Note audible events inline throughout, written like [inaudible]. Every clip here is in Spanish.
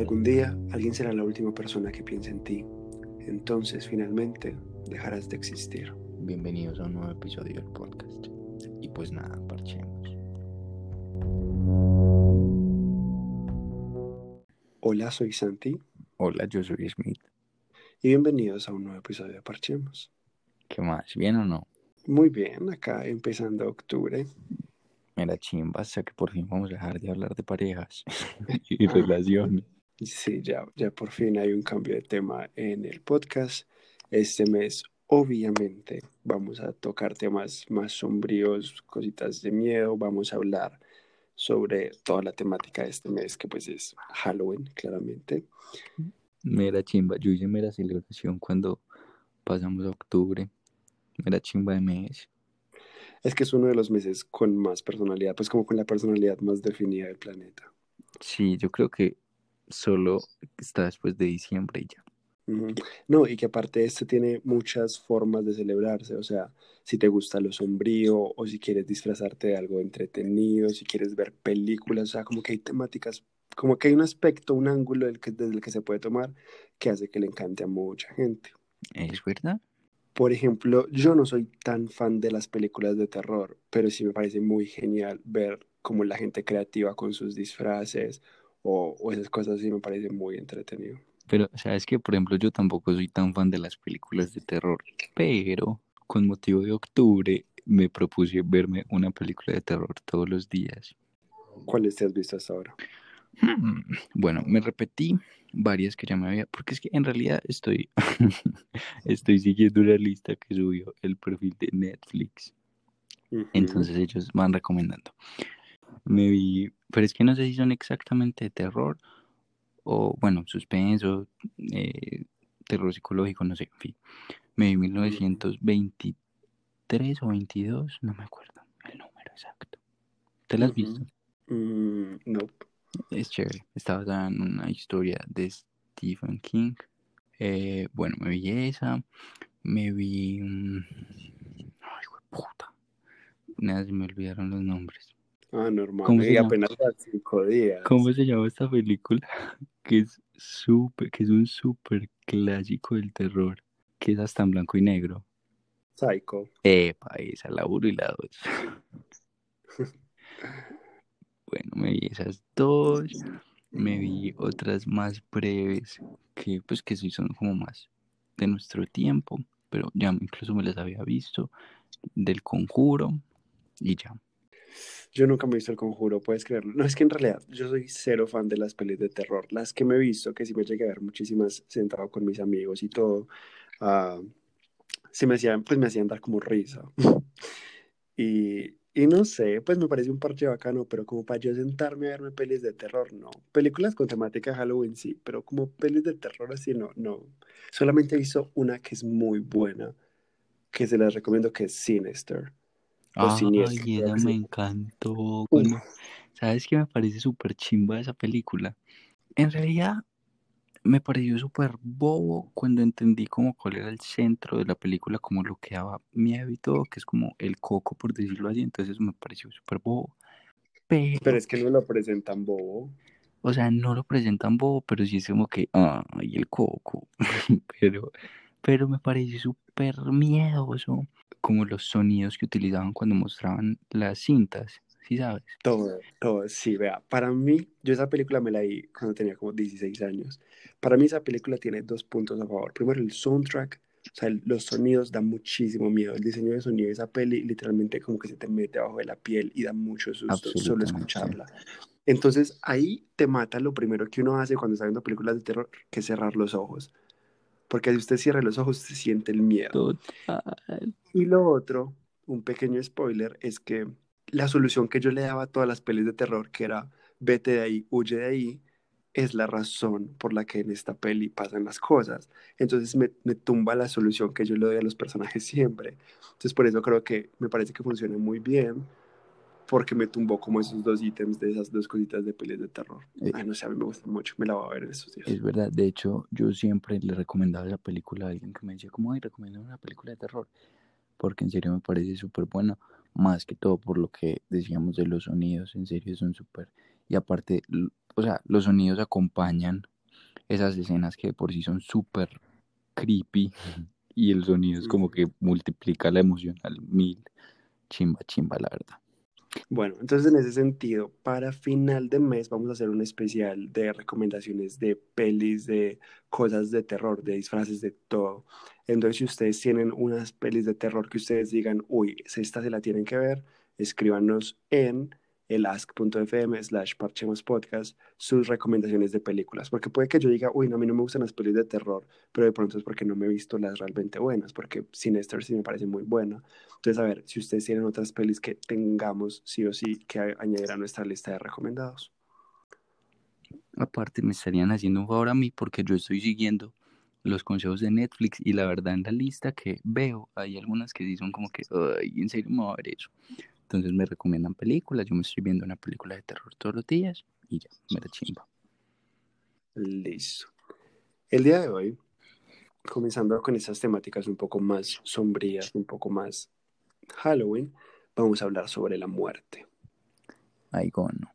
Algún día alguien será la última persona que piense en ti. Entonces finalmente dejarás de existir. Bienvenidos a un nuevo episodio del podcast. Y pues nada, parchemos. Hola, soy Santi. Hola, yo soy Smith. Y bienvenidos a un nuevo episodio de Parchemos. ¿Qué más? ¿Bien o no? Muy bien, acá empezando octubre. Mira, chimba, hasta que por fin vamos a dejar de hablar de parejas [laughs] y relaciones. Sí, ya, ya por fin hay un cambio de tema en el podcast. Este mes, obviamente, vamos a tocar temas más sombríos, cositas de miedo. Vamos a hablar sobre toda la temática de este mes, que pues es Halloween, claramente. Mira, chimba, yo hice mera celebración cuando pasamos a octubre. Mira, chimba de mes. Es que es uno de los meses con más personalidad, pues como con la personalidad más definida del planeta. Sí, yo creo que solo está después de diciembre y ya. No, y que aparte de esto tiene muchas formas de celebrarse, o sea, si te gusta lo sombrío o si quieres disfrazarte de algo entretenido, si quieres ver películas, o sea, como que hay temáticas, como que hay un aspecto, un ángulo del que, desde el que se puede tomar que hace que le encante a mucha gente. ¿Es verdad? Por ejemplo, yo no soy tan fan de las películas de terror, pero sí me parece muy genial ver cómo la gente creativa con sus disfraces o, o esas cosas sí me parece muy entretenido. Pero, ¿sabes que Por ejemplo, yo tampoco soy tan fan de las películas de terror, pero con motivo de octubre me propuse verme una película de terror todos los días. ¿Cuáles te has visto hasta ahora? Hmm, Bueno, me repetí varias que ya me había, porque es que en realidad estoy, [laughs] estoy siguiendo una lista que subió el perfil de Netflix. Entonces ellos van recomendando. Me vi, pero es que no sé si son exactamente de terror o, bueno, suspenso, eh, terror psicológico, no sé, en fin. Me vi 1923 o 22, no me acuerdo el número exacto. ¿Te la has visto? Mm, no. Es chévere. Está basada en una historia de Stephen King. Eh, bueno, me vi esa. Me vi. Ay, puta. Nada, se me olvidaron los nombres. Ah, normal. ¿Cómo se Y apenas va cinco días. ¿Cómo se llama esta película? [laughs] Que es súper, que es un súper clásico del terror. Que es hasta en blanco y negro. Psycho. Epa, esa, la 1 y la 2. [laughs] Bueno, me vi esas dos. Me vi otras más breves que pues que sí son como más de nuestro tiempo, pero ya incluso me las había visto del conjuro y ya. Yo nunca me he visto El Conjuro, puedes creerlo. No, es que en realidad yo soy cero fan de las pelis de terror. Las que me he visto, que sí me llegué a ver muchísimas sentado con mis amigos y todo, ah, sí me hacían, pues me hacían dar como risa. [laughs] Y, y no sé, pues me parece un parche bacano, pero como para yo sentarme a verme pelis de terror, no. Películas con temática Halloween sí, pero como pelis de terror así, no, no. Solamente visto una que es muy buena, que se las recomiendo, que es Sinister. O Siniestro, Ay, creo esa que se me encantó. ¿Sabes qué me parece súper chimba esa película? En realidad me pareció súper bobo cuando entendí como cuál era el centro de la película, como lo que daba miedo y todo, que es como el coco, por decirlo así. Entonces me pareció súper bobo. pero Pero es que no lo presentan bobo. O sea, no lo presentan bobo, pero sí es como que, ay, el coco. [laughs] pero, pero me pareció súper miedoso, como los sonidos que utilizaban cuando mostraban las cintas, ¿sí sabes? Todo, todo, sí, vea, para mí, yo esa película me la vi cuando tenía como 16 años. Para mí esa película tiene dos puntos a favor. Primero, el soundtrack, o sea, el- los sonidos dan muchísimo miedo. El diseño de sonido de esa peli literalmente como que se te mete abajo de la piel y da mucho susto solo escucharla. Entonces ahí te mata lo primero que uno hace cuando está viendo películas de terror, que es cerrar los ojos. Porque si usted cierra los ojos, se siente el miedo. Total. Y lo otro, un pequeño spoiler, es que la solución que yo le daba a todas las pelis de terror, que era vete de ahí, huye de ahí, es la razón por la que en esta peli pasan las cosas. Entonces me, me tumba la solución que yo le doy a los personajes siempre. Entonces por eso creo que me parece que funciona muy bien, porque me tumbó como esos dos ítems de esas dos cositas de pelis de terror. Eh, Ay, no sé, a mí me gusta mucho, me la voy a ver en estos días. Es verdad, de hecho, yo siempre le recomendaba esa película a alguien que me decía, ¿cómo hay recomiendo una película de terror? Porque en serio me parece súper buena, más que todo por lo que decíamos de los sonidos, en serio son súper. Y aparte, o sea, los sonidos acompañan esas escenas que por sí son súper creepy y el sonido es como que multiplica la emoción al mil. Chimba, chimba, la verdad. Bueno, entonces en ese sentido, para final de mes vamos a hacer un especial de recomendaciones de pelis, de cosas de terror, de disfraces, de todo. Entonces, si ustedes tienen unas pelis de terror que ustedes digan, uy, esta se la tienen que ver, escríbanos en el ask.fm slash parchemos podcast sus recomendaciones de películas, porque puede que yo diga, uy, no, a mí no me gustan las películas de terror, pero de pronto es porque no me he visto las realmente buenas, porque Sinister sí me parece muy buena. Entonces, a ver, si ustedes tienen otras pelis que tengamos sí o sí que añadir a nuestra lista de recomendados. Aparte, me estarían haciendo un favor a mí porque yo estoy siguiendo los consejos de Netflix y la verdad en la lista que veo hay algunas que son como que, ay, en serio me va a ver eso. Entonces me recomiendan películas, yo me estoy viendo una película de terror todos los días y ya, me da chimba. Listo. El día de hoy, comenzando con esas temáticas un poco más sombrías, un poco más Halloween, vamos a hablar sobre la muerte. Ay, no.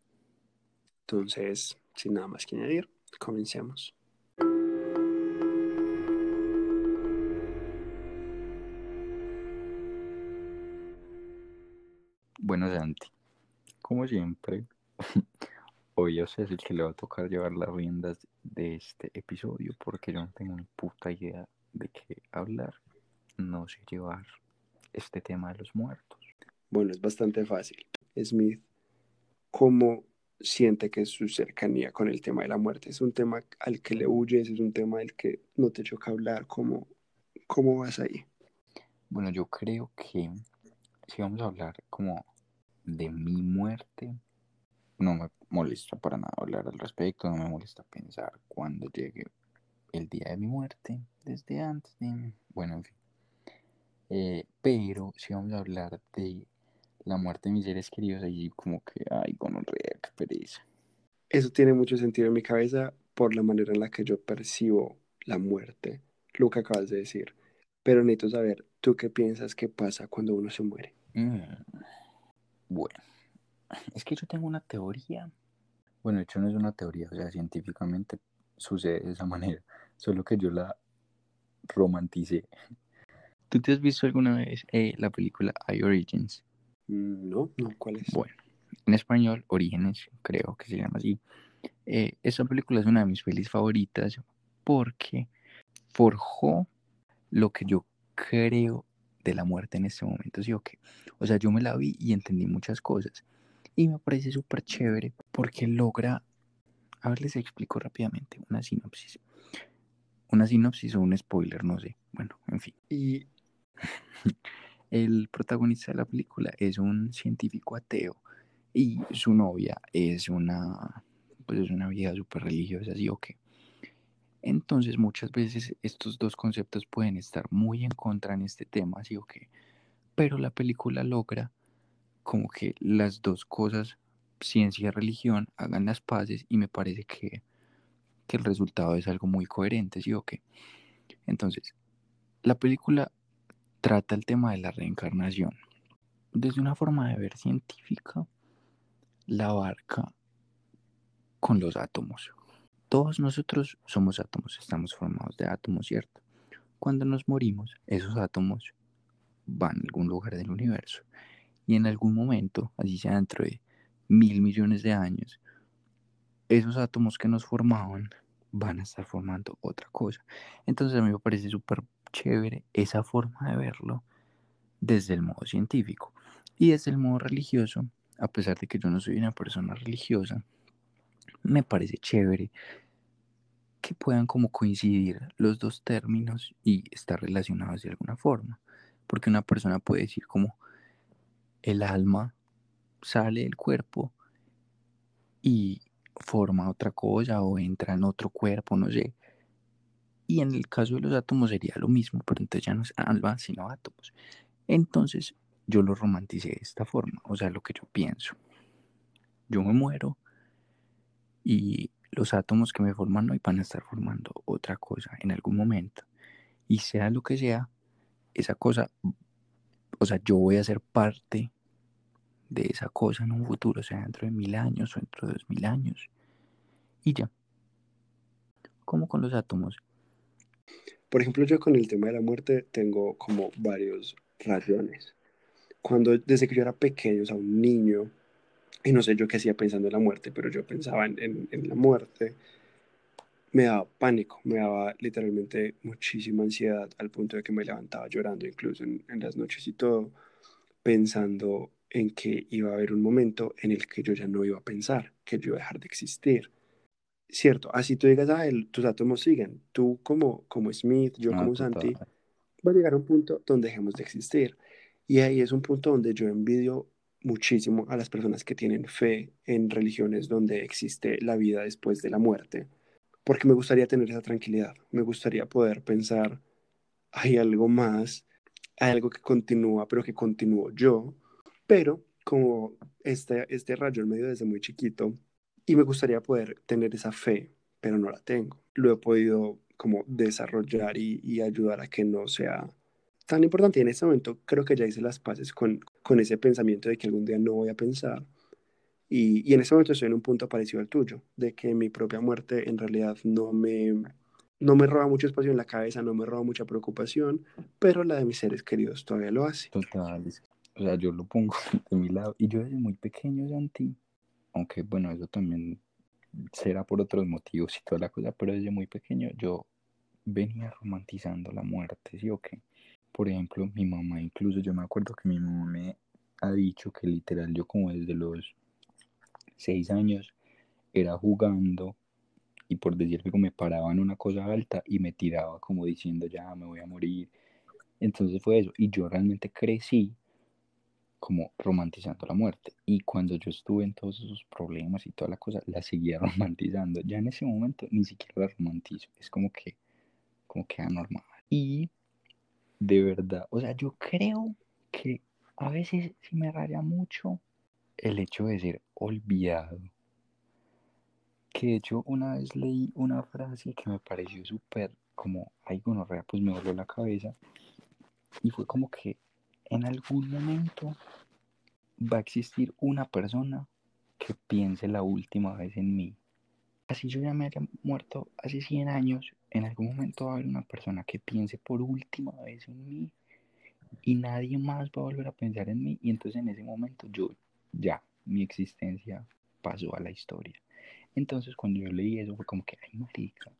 Entonces, sin nada más que añadir, comencemos. Bueno, Santi, como siempre, [laughs] hoy yo sé el que le va a tocar llevar las riendas de este episodio porque yo no tengo ni puta idea de qué hablar. No sé llevar este tema de los muertos. Bueno, es bastante fácil. Smith, ¿cómo siente que es su cercanía con el tema de la muerte? ¿Es un tema al que le huyes? ¿Es un tema del que no te choca hablar? ¿Cómo, cómo vas ahí? Bueno, yo creo que si vamos a hablar como de mi muerte, no me molesta para nada hablar al respecto, no me molesta pensar cuando llegue el día de mi muerte, desde antes de... Bueno, en fin. Eh, pero si vamos a hablar de la muerte de mis seres queridos, ahí como que, ay, con un qué pereza. Eso tiene mucho sentido en mi cabeza por la manera en la que yo percibo la muerte, lo que acabas de decir. Pero necesito saber, ¿tú qué piensas que pasa cuando uno se muere? Mm. Bueno, es que yo tengo una teoría. Bueno, de hecho no es una teoría, o sea, científicamente sucede de esa manera, solo que yo la romanticé. ¿Tú te has visto alguna vez eh, la película I Origins? Mm, no, no, ¿cuál es? Bueno, en español, Orígenes, creo que se llama así. Eh, esa película es una de mis pelis favoritas porque forjó lo que yo creo de la muerte en este momento, ¿sí o qué? O sea, yo me la vi y entendí muchas cosas. Y me parece súper chévere porque logra, a ver, les explico rápidamente una sinopsis. Una sinopsis o un spoiler, no sé. Bueno, en fin. Y [laughs] el protagonista de la película es un científico ateo y su novia es una, pues es una vieja súper religiosa, ¿sí o qué? Entonces muchas veces estos dos conceptos pueden estar muy en contra en este tema, ¿sí o qué? Pero la película logra como que las dos cosas, ciencia y religión, hagan las paces y me parece que, que el resultado es algo muy coherente, ¿sí o qué? Entonces, la película trata el tema de la reencarnación desde una forma de ver científica, la abarca con los átomos. Todos nosotros somos átomos, estamos formados de átomos, ¿cierto? Cuando nos morimos, esos átomos van a algún lugar del universo y en algún momento, así sea dentro de mil millones de años, esos átomos que nos formaban van a estar formando otra cosa. Entonces a mí me parece súper chévere esa forma de verlo desde el modo científico y desde el modo religioso, a pesar de que yo no soy una persona religiosa, me parece chévere que puedan como coincidir los dos términos y estar relacionados de alguna forma. Porque una persona puede decir como el alma sale del cuerpo y forma otra cosa o entra en otro cuerpo, no sé. Y en el caso de los átomos sería lo mismo, pero entonces ya no es alma, sino átomos. Entonces yo lo romanticé de esta forma, o sea, lo que yo pienso. Yo me muero y los átomos que me forman hoy van a estar formando otra cosa en algún momento. Y sea lo que sea, esa cosa, o sea, yo voy a ser parte de esa cosa en un futuro, o sea, dentro de mil años o dentro de dos mil años. Y ya. como con los átomos. Por ejemplo, yo con el tema de la muerte tengo como varios rayones. Cuando desde que yo era pequeño, o sea, un niño, y no sé yo qué hacía pensando en la muerte, pero yo pensaba en, en, la muerte, me daba pánico, me daba literalmente muchísima ansiedad al punto de que me levantaba llorando incluso en, en las noches y todo, pensando en que iba a haber un momento en el que yo ya no iba a pensar, que yo iba a dejar de existir. Cierto, así tú digas, ah, el, tus átomos siguen, tú como, como Smith, yo Ah, como total. Santi, va a llegar a un punto donde dejemos de existir. Y ahí es un punto donde yo envidio muchísimo a las personas que tienen fe en religiones donde existe la vida después de la muerte, porque me gustaría tener esa tranquilidad, me gustaría poder pensar, hay algo más, hay algo que continúa, pero que continúo yo, pero como este, este rayo en medio desde muy chiquito, y me gustaría poder tener esa fe, pero no la tengo. Lo he podido como desarrollar y, y ayudar a que no sea tan importante. Y en este momento creo que ya hice las paces con, con ese pensamiento de que algún día no voy a pensar. Y, y en este momento estoy en un punto parecido al tuyo, de que mi propia muerte en realidad no me, no me roba mucho espacio en la cabeza, no me roba mucha preocupación, pero la de mis seres queridos todavía lo hace. Total, o sea, yo lo pongo [laughs] de mi lado. Y yo desde muy pequeño, Santi, aunque bueno, eso también será por otros motivos y toda la cosa, pero desde muy pequeño yo venía romantizando la muerte, ¿sí o qué? Por ejemplo, mi mamá, incluso yo me acuerdo que mi mamá me ha dicho que literal yo como desde los seis años era jugando y por decir algo me paraba en una cosa alta y me tiraba como diciendo ya me voy a morir. Entonces fue eso. Y yo realmente crecí como romantizando la muerte. Y cuando yo estuve en todos esos problemas y toda la cosa, la seguía [laughs] romantizando. Ya en ese momento ni siquiera la romantizo. Es como que, como que anormal. Y de verdad, o sea, yo creo que a veces sí me raya mucho el hecho de ser olvidado. Que de hecho una vez leí una frase que me pareció súper como, ay, gonorrea, pues me voló la cabeza. Y fue como que en algún momento va a existir una persona que piense la última vez en mí. Así yo ya me haya muerto hace 100 años, en algún momento va a haber una persona que piense por última vez en mí y nadie más va a volver a pensar en mí y entonces en ese momento yo ya, mi existencia pasó a la historia. Entonces cuando yo leí eso fue como que, ay marica,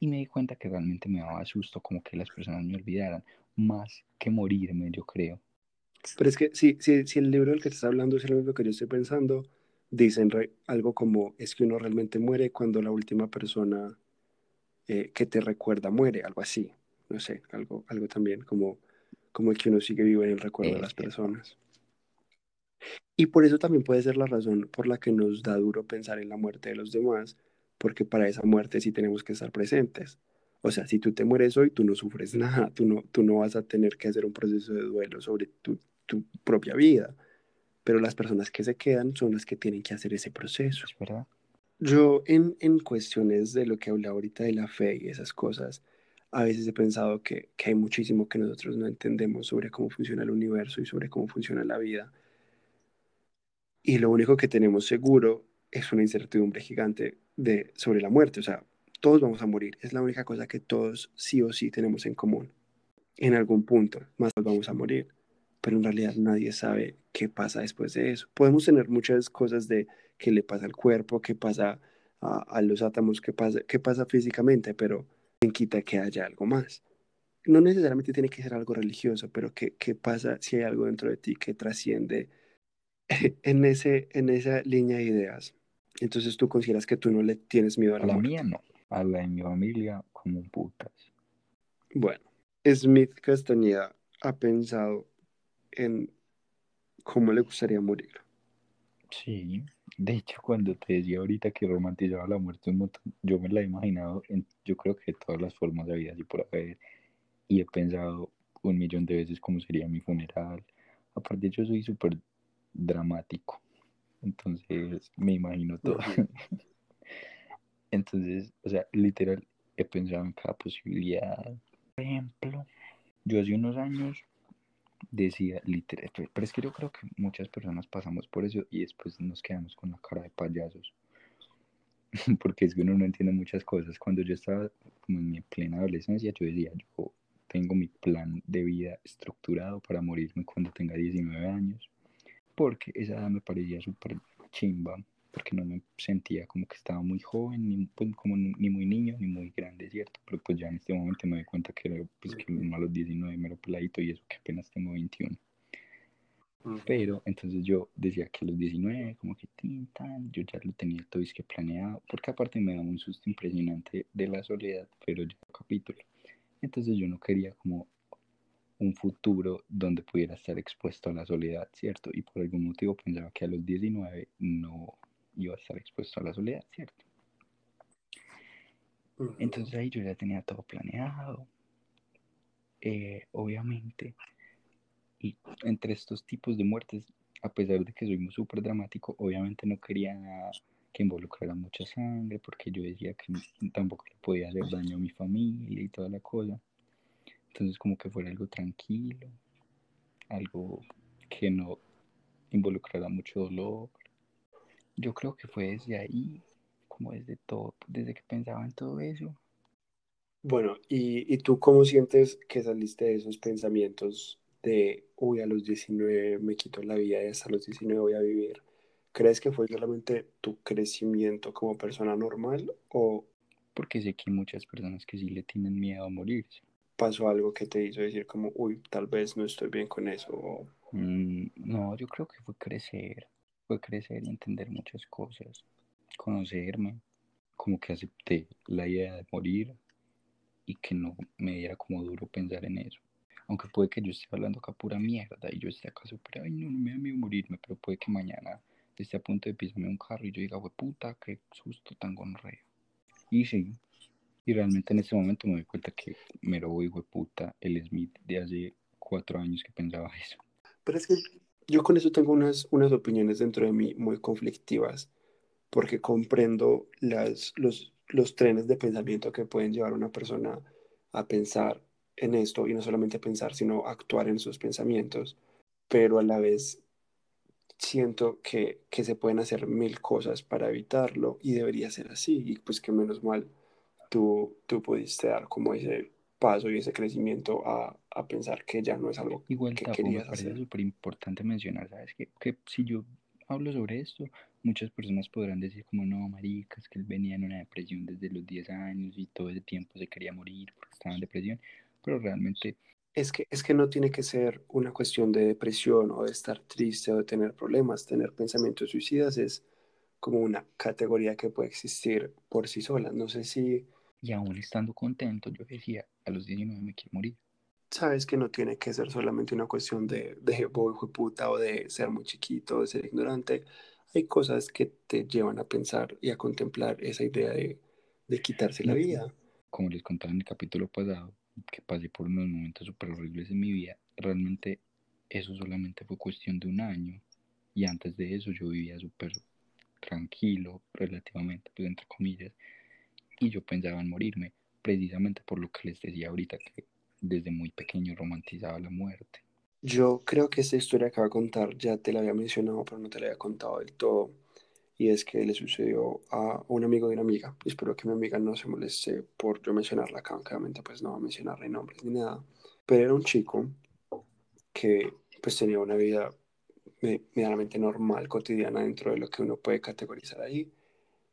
y me di cuenta que realmente me daba susto como que las personas me olvidaran, más que morirme, yo creo. Pero es que si, si, si el libro del que estás hablando es el mismo que yo estoy pensando, dicen algo como es que uno realmente muere cuando la última persona eh, que te recuerda muere, algo así. No sé, algo, algo también como, como que uno sigue vivo en el recuerdo de las Eh, personas. Y por eso también puede ser la razón por la que nos da duro pensar en la muerte de los demás, porque para esa muerte sí tenemos que estar presentes. O sea, si tú te mueres hoy, tú no sufres [laughs] nada, tú no, tú no vas a tener que hacer un proceso de duelo sobre tu, tu propia vida, pero las personas que se quedan son las que tienen que hacer ese proceso. ¿Es verdad? Yo en, en cuestiones de lo que hablé ahorita de la fe y esas cosas, a veces he pensado que, que hay muchísimo que nosotros no entendemos sobre cómo funciona el universo y sobre cómo funciona la vida. Y lo único que tenemos seguro es una incertidumbre gigante de, sobre la muerte. O sea, todos vamos a morir. Es la única cosa que todos sí o sí tenemos en común. En algún punto, más vamos a morir. Pero en realidad nadie sabe qué pasa después de eso. Podemos tener muchas cosas de qué le pasa al cuerpo, qué pasa a, a los átomos, qué pasa, qué pasa físicamente, pero quien quita que haya algo más. No necesariamente tiene que ser algo religioso, pero qué, qué pasa si hay algo dentro de ti que trasciende [laughs] en, ese, en esa línea de ideas. Entonces tú consideras que tú no le tienes miedo a A la la muerte. mía no, a la de mi familia como putas. Bueno, Smith Castañeda ha pensado en cómo le gustaría morir. Sí, de hecho cuando te decía ahorita que romantizaba la muerte un montón, yo me la he imaginado en, yo creo que todas las formas de vida así por haber, y he pensado un millón de veces cómo sería mi funeral. Aparte yo soy súper dramático, entonces me imagino todo. [laughs] Entonces, o sea, literal, he pensado en cada posibilidad. Por ejemplo, yo hace unos años decía, literal, pero pero es que yo creo que muchas personas pasamos por eso y después nos quedamos con la cara de payasos. [laughs] porque es que uno no entiende muchas cosas. Cuando yo estaba como en mi plena adolescencia, yo decía, yo tengo mi plan de vida estructurado para morirme cuando tenga 19 años, porque esa edad me parecía súper chimba, porque no me sentía como que estaba muy joven, ni, pues, como, ni muy niño, ni muy grande, ¿cierto? Pero pues ya en este momento me doy cuenta que, era, pues, que a los 19 me lo peladito y eso que apenas tengo 21. Pero entonces yo decía que a los 19, como que tintan, yo ya lo tenía todo que planeado, porque aparte me da un susto impresionante de la soledad, pero ya capítulo. Entonces yo no quería como un futuro donde pudiera estar expuesto a la soledad, ¿cierto? Y por algún motivo pensaba que a los 19 no iba a estar expuesto a la soledad, ¿cierto? Entonces ahí yo ya tenía todo planeado. Eh, obviamente y entre estos tipos de muertes, a pesar de que soy muy súper dramático, obviamente no quería que involucrara mucha sangre, porque yo decía que tampoco le podía hacer daño a mi familia y toda la cosa. Entonces como que fuera algo tranquilo, algo que no involucrara mucho dolor. Yo creo que fue desde ahí, como desde todo, desde que pensaba en todo eso. Bueno, ¿y, y tú cómo sientes que saliste de esos pensamientos de, uy, a los 19 me quito la vida y hasta los 19 voy a vivir, ¿crees que fue solamente tu crecimiento como persona normal o... Porque sé que hay muchas personas que sí le tienen miedo a morirse. ¿Pasó algo que te hizo decir como, uy, tal vez no estoy bien con eso? Mm, no, yo creo que fue crecer, fue crecer y entender muchas cosas, conocerme, como que acepté la idea de morir y que no me diera como duro pensar en eso. Aunque puede que yo esté hablando acá pura mierda y yo esté acá súper, ay, no, no me da miedo morirme, pero puede que mañana esté a punto de pisarme un carro y yo diga, güey, puta, qué susto tan gonreo. Y sí, y realmente en este momento me doy cuenta que me lo voy, güey, puta, el Smith de hace cuatro años que pensaba eso. Pero es que yo con eso tengo unas, unas opiniones dentro de mí muy conflictivas, porque comprendo las, los, los trenes de pensamiento que pueden llevar a una persona a pensar en esto y no solamente pensar, sino actuar en sus pensamientos, pero a la vez siento que, que se pueden hacer mil cosas para evitarlo y debería ser así y pues que menos mal tú, tú pudiste dar como ese paso y ese crecimiento a, a pensar que ya no es algo Igual que querías me parece súper importante mencionar, ¿sabes? Que, que si yo hablo sobre esto, muchas personas podrán decir como no, maricas, que él venía en una depresión desde los 10 años y todo ese tiempo se quería morir porque estaba en depresión pero realmente... Es que, es que no tiene que ser una cuestión de depresión o de estar triste o de tener problemas. Tener pensamientos suicidas es como una categoría que puede existir por sí sola. No sé si... Y aún estando contento, yo decía, a los 19 me quiero morir. Sabes que no tiene que ser solamente una cuestión de, de boy, puta o de ser muy chiquito, o de ser ignorante. Hay cosas que te llevan a pensar y a contemplar esa idea de, de quitarse la vida. Como les contaba en el capítulo pasado, que pasé por unos momentos súper horribles en mi vida, realmente eso solamente fue cuestión de un año. Y antes de eso yo vivía súper tranquilo, relativamente, pues entre comillas. Y yo pensaba en morirme, precisamente por lo que les decía ahorita, que desde muy pequeño romantizaba la muerte. Yo creo que esta historia que va a contar ya te la había mencionado, pero no te la había contado del todo y es que le sucedió a un amigo de una amiga. Espero que mi amiga no se moleste por yo mencionarla acá, aunque obviamente pues no va a mencionarle nombres ni nada. Pero era un chico que pues tenía una vida medianamente normal, cotidiana dentro de lo que uno puede categorizar ahí.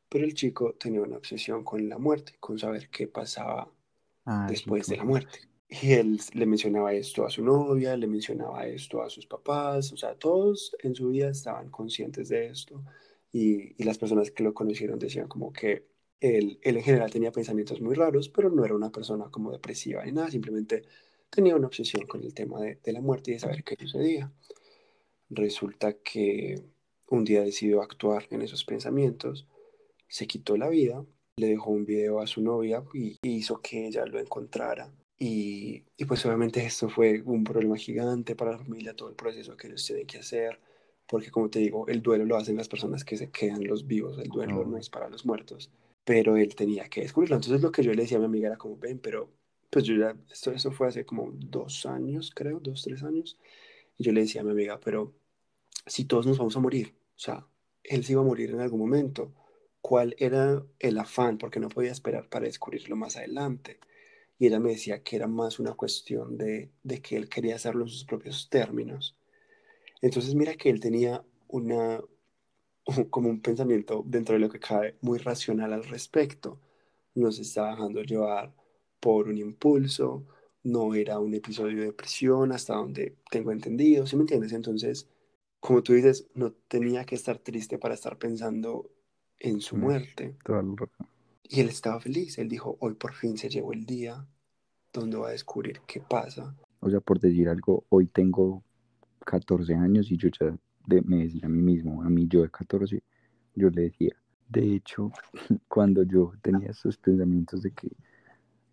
Pero el chico tenía una obsesión con la muerte, con saber qué pasaba ah, después de la muerte. Y él le mencionaba esto a su novia, le mencionaba esto a sus papás, o sea, todos en su vida estaban conscientes de esto y, las personas que lo conocieron decían como que él, él, en general tenía pensamientos muy raros, pero no era una persona como depresiva ni nada, simplemente tenía una obsesión con el tema de, de la muerte y de saber qué sucedía. Resulta que un día decidió actuar en esos pensamientos, se quitó la vida, le dejó un video a su novia y hizo que ella lo encontrara. Y, y pues obviamente esto fue un problema gigante para la familia, todo el proceso que ellos tienen que hacer porque como te digo, el duelo lo hacen las personas que se quedan los vivos, el duelo no es para los muertos, pero él tenía que descubrirlo. Entonces lo que yo le decía a mi amiga era como, ven, pero pues yo ya, esto, eso fue hace como dos años, creo, dos, tres años, y yo le decía a mi amiga, pero si todos nos vamos a morir, o sea, él se iba a morir en algún momento, cuál era el afán, porque no podía esperar para descubrirlo más adelante. Y ella me decía que era más una cuestión de, de que él quería hacerlo en sus propios términos. Entonces mira que él tenía una, como un pensamiento dentro de lo que cabe muy racional al respecto. No se estaba dejando llevar por un impulso, no era un episodio de depresión hasta donde tengo entendido, ¿sí me entiendes? Entonces, como tú dices, no tenía que estar triste para estar pensando en su muerte. Y él estaba feliz, él dijo, hoy por fin se llegó el día donde va a descubrir qué pasa. O sea, por decir algo, hoy tengo 14 años y yo ya me decía a mí mismo, a mí yo de 14, yo le decía, de hecho, [laughs] cuando yo tenía esos pensamientos de que,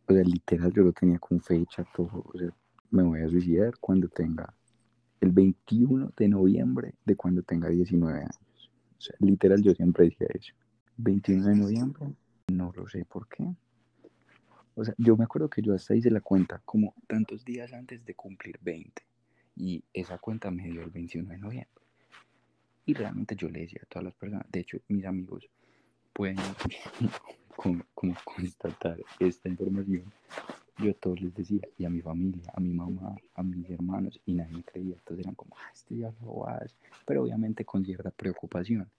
o sea, literal yo lo tenía con fecha, todo, o sea, me voy a suicidar cuando tenga el 21 de noviembre de cuando tenga 19 años. O sea, literal yo siempre decía eso. 21 de noviembre, no lo sé por qué. O sea, yo me acuerdo que yo hasta hice la cuenta como tantos días antes de cumplir 20 y esa cuenta me dio el 21 de noviembre. Y realmente yo le decía a todas las personas, de hecho mis amigos pueden [laughs] como, constatar esta información, yo todos les decía, y a mi familia, a mi mamá, a mis hermanos, y nadie me creía. Entonces eran como, ah, este ya bobadas, pero obviamente con cierta preocupación.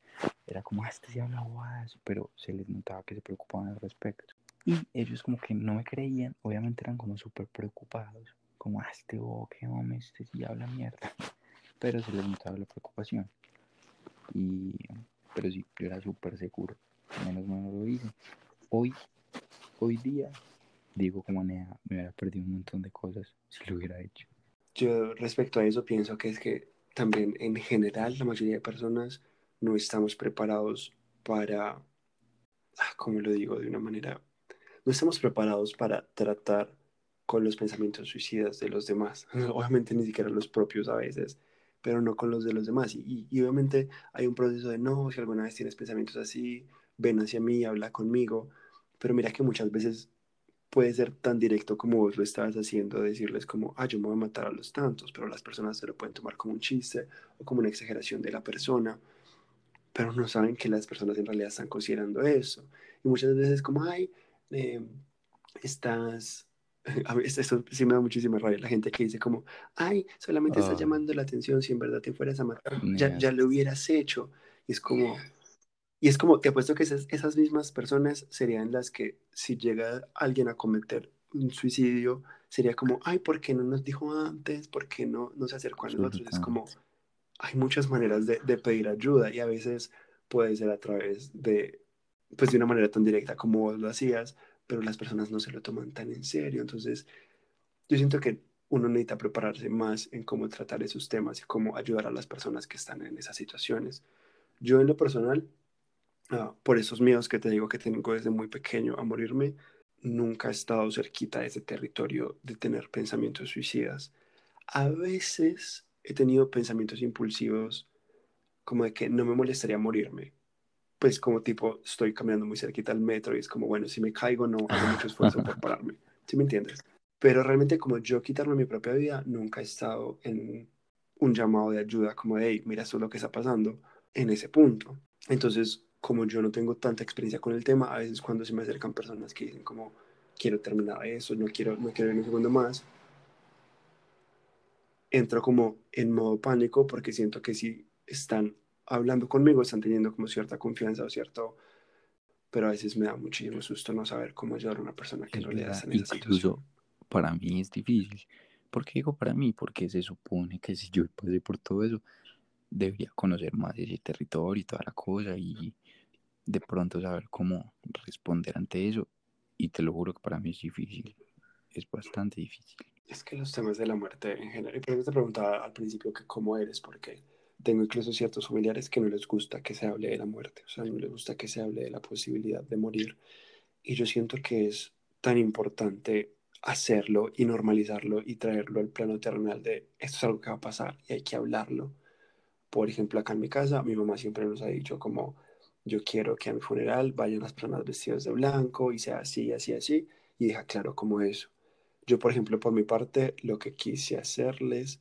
Era como, ah, este ya bobadas, pero se les notaba que se preocupaban al respecto. Y ellos como que no me creían, obviamente eran como súper preocupados como, ah, este bobo, qué hombre, este sí habla mierda. Pero se le notaba la preocupación. Y, pero sí, yo era súper seguro. Menos mal lo hice. Hoy, hoy día, digo como Nea, me hubiera perdido un montón de cosas si lo hubiera hecho. Yo respecto a eso pienso que es que también en general la mayoría de personas no estamos preparados para, ah, como lo digo de una manera, no estamos preparados para tratar con los pensamientos suicidas de los demás. [laughs] Obviamente ni siquiera los propios a veces, pero no con los de los demás. Y, obviamente hay un proceso de no, si alguna vez tienes pensamientos así, ven hacia mí, habla conmigo. Pero mira que muchas veces puede ser tan directo como vos lo estabas haciendo, decirles como, ah, yo me voy a matar a los tantos, pero las personas se lo pueden tomar como un chiste o como una exageración de la persona, pero no saben que las personas en realidad están considerando eso. Y muchas veces como, ay, eh, estás [laughs] a mí eso sí me da muchísima rabia, la gente que dice como, ay, solamente estás llamando la atención, si en verdad te fueras a matar, ya, ya lo hubieras hecho. Y es como, y es como, te apuesto que esas, esas mismas personas serían las que si llega alguien a cometer un suicidio, sería como, ay, ¿por qué no nos dijo antes? ¿Por qué no, no se acercó a nosotros? Es como, hay muchas maneras de, de pedir ayuda y a veces puede ser a través de, pues de una manera tan directa como vos lo hacías, pero las personas no se lo toman tan en serio. Entonces, yo siento que uno necesita prepararse más en cómo tratar esos temas y cómo ayudar a las personas que están en esas situaciones. Yo en lo personal, ah, por esos miedos que te digo que tengo desde muy pequeño a morirme, nunca he estado cerquita de ese territorio de tener pensamientos suicidas. A veces he tenido pensamientos impulsivos como de que no me molestaría morirme, pues como tipo, estoy caminando muy cerquita al metro y es como, bueno, si me caigo no hago [laughs] mucho esfuerzo por pararme, ¿sí me entiendes? Pero realmente como yo quitarme mi propia vida, nunca he estado en un llamado de ayuda como de, hey, mira, esto es lo que está pasando en ese punto. Entonces, como yo no tengo tanta experiencia con el tema, a veces cuando se me acercan personas que dicen como, quiero terminar eso, no quiero, no quiero ir un segundo más, entro como en modo pánico porque siento que si están hablando conmigo están teniendo como cierta confianza o cierto, pero a veces me da muchísimo susto no saber cómo ayudar a una persona que no le da en esa situación. Para mí es difícil. ¿Por qué digo para mí? Porque se supone que si yo pasé por todo eso, debería conocer más ese territorio y toda la cosa y de pronto saber cómo responder ante eso. Y te lo juro que para mí es difícil. Es bastante difícil. Es que los temas de la muerte en general, y por eso te preguntaba al principio que cómo eres, porque tengo incluso ciertos familiares que no les gusta que se hable de la muerte, o sea, no les gusta que se hable de la posibilidad de morir. Y yo siento que es tan importante hacerlo y normalizarlo y traerlo al plano terrenal de esto es algo que va a pasar y hay que hablarlo. Por ejemplo, acá en mi casa, mi mamá siempre nos ha dicho como yo quiero que a mi funeral vayan las personas vestidas de blanco y sea así, así, así, y deja claro como eso. Yo, por ejemplo, por mi parte, lo que quise hacerles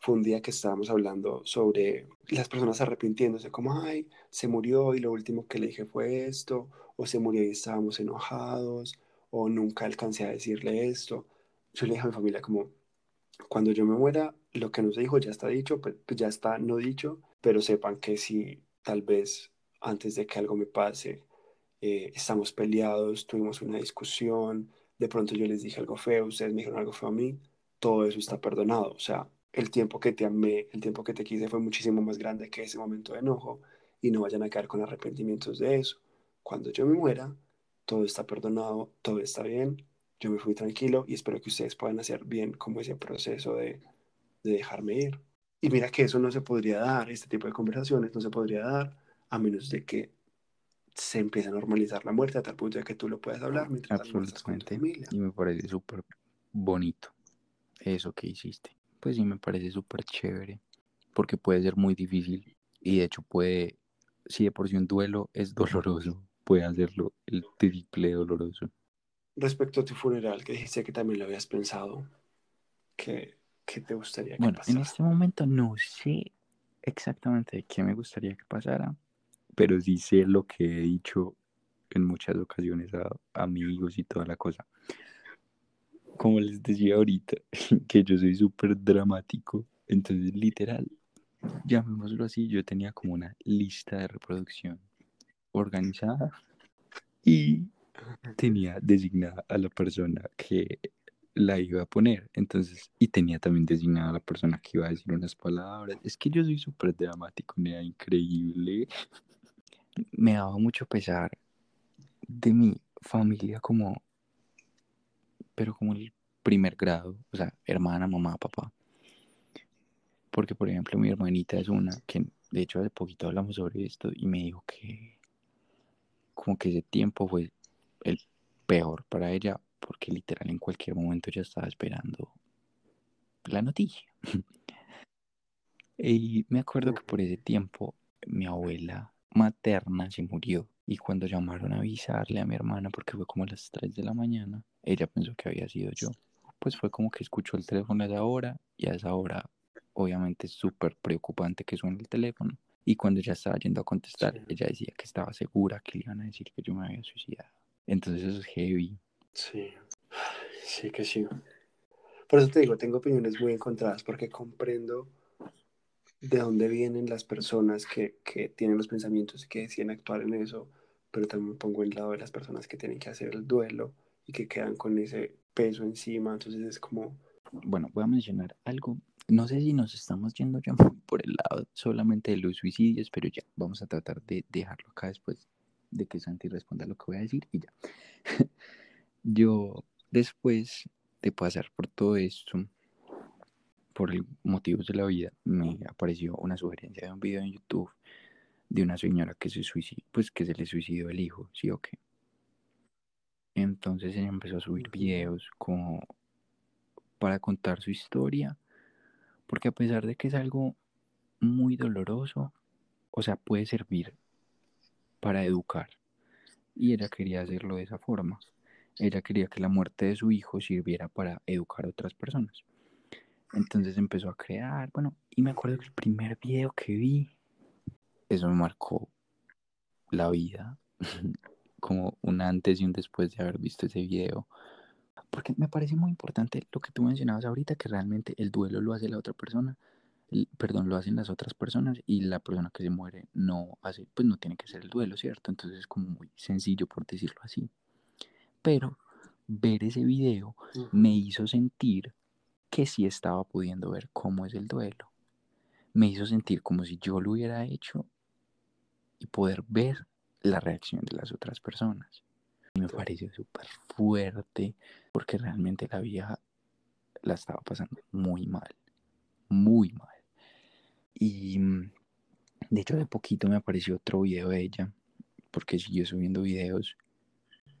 fue un día que estábamos hablando sobre las personas arrepintiéndose, como, ay, se murió y lo último que le dije fue esto, o se murió y estábamos enojados, o nunca alcancé a decirle esto. Yo le dije a mi familia como, cuando yo me muera, lo que no se dijo ya está dicho, pues, ya está no dicho, pero sepan que si tal vez antes de que algo me pase, eh, estamos peleados, tuvimos una discusión, de pronto yo les dije algo feo, ustedes me dijeron algo feo a mí, todo eso está perdonado. O sea, el tiempo que te amé, el tiempo que te quise fue muchísimo más grande que ese momento de enojo y no vayan a caer con arrepentimientos de eso. Cuando yo me muera, todo está perdonado, todo está bien, yo me fui tranquilo y espero que ustedes puedan hacer bien como ese proceso de, de dejarme ir. Y mira que eso no se podría dar, este tipo de conversaciones no se podría dar a menos de que se empiece a normalizar la muerte a tal punto de que tú lo puedas hablar mientras Absolutamente. Y me parece súper bonito eso que hiciste. Pues sí, me parece súper chévere porque puede ser muy difícil y de hecho puede, si de por sí un duelo es doloroso, puede hacerlo el triple doloroso. Respecto a tu funeral, que dijiste que también lo habías pensado, ¿qué, qué te gustaría que bueno, pasara? en este momento no sé exactamente qué me gustaría que pasara, pero sí sé lo que he dicho en muchas ocasiones a, amigos y toda la cosa. Como les decía ahorita, [laughs] que yo soy súper dramático, entonces literal, llamémoslo así, yo tenía como una lista de reproducción organizada y tenía designada a la persona que la iba a poner. Entonces, y tenía también designada a la persona que iba a decir unas palabras. Es que yo soy súper dramático, me da increíble. Me daba mucho pesar de mi familia como, pero como el primer grado, o sea, hermana, mamá, papá. Porque, por ejemplo, mi hermanita es una que, de hecho, hace poquito hablamos sobre esto y me dijo que como que ese tiempo fue el peor para ella porque literal en cualquier momento ya estaba esperando la noticia. [laughs] y me acuerdo que por ese tiempo mi abuela materna se murió y cuando llamaron a avisarle a mi hermana porque fue como a las 3 de la mañana, ella pensó que había sido yo. Pues fue como que escuchó el teléfono a esa hora y a esa hora obviamente es súper preocupante que suene el teléfono. Y cuando ella estaba yendo a contestar, ella decía que estaba segura que le iban a decir que yo me había suicidado. Entonces eso es heavy. Sí, sí que sí. Por eso te digo, tengo opiniones muy encontradas porque comprendo de dónde vienen las personas que, que tienen los pensamientos y que deciden actuar en eso, pero también pongo el lado de las personas que tienen que hacer el duelo y que quedan con ese peso encima, entonces es como... Bueno, voy a mencionar algo. No sé si nos estamos yendo ya [laughs] por el lado solamente de los suicidios, pero ya vamos a tratar de dejarlo acá después de que Santi responda lo que voy a decir y ya. [laughs] Yo después de pasar por todo esto, por motivos de la vida, me apareció una sugerencia de un video en YouTube de una señora que se suicidó, pues que se le suicidó el hijo, ¿sí o qué? Entonces ella empezó a subir videos como para contar su historia, porque a pesar de que es algo muy doloroso, o sea, puede servir para educar. Y ella quería hacerlo de esa forma. Ella quería que la muerte de su hijo sirviera para educar a otras personas. Entonces empezó a crear, bueno, y me acuerdo que el primer video que vi, eso me marcó la vida, [laughs] como un antes y un después de haber visto ese video. Porque me parece muy importante lo que tú mencionabas ahorita, que realmente el duelo lo hace la otra persona, perdón, lo hacen las otras personas y la persona que se muere no hace, pues no tiene que ser el duelo, ¿cierto? Entonces es como muy sencillo por decirlo así. Pero ver ese video me hizo sentir que sí estaba pudiendo ver cómo es el duelo. Me hizo sentir como si yo lo hubiera hecho y poder ver la reacción de las otras personas. Y me pareció súper fuerte porque realmente la vieja la estaba pasando muy mal, muy mal. Y mm, de hecho de poquito me apareció otro video de ella porque siguió subiendo videos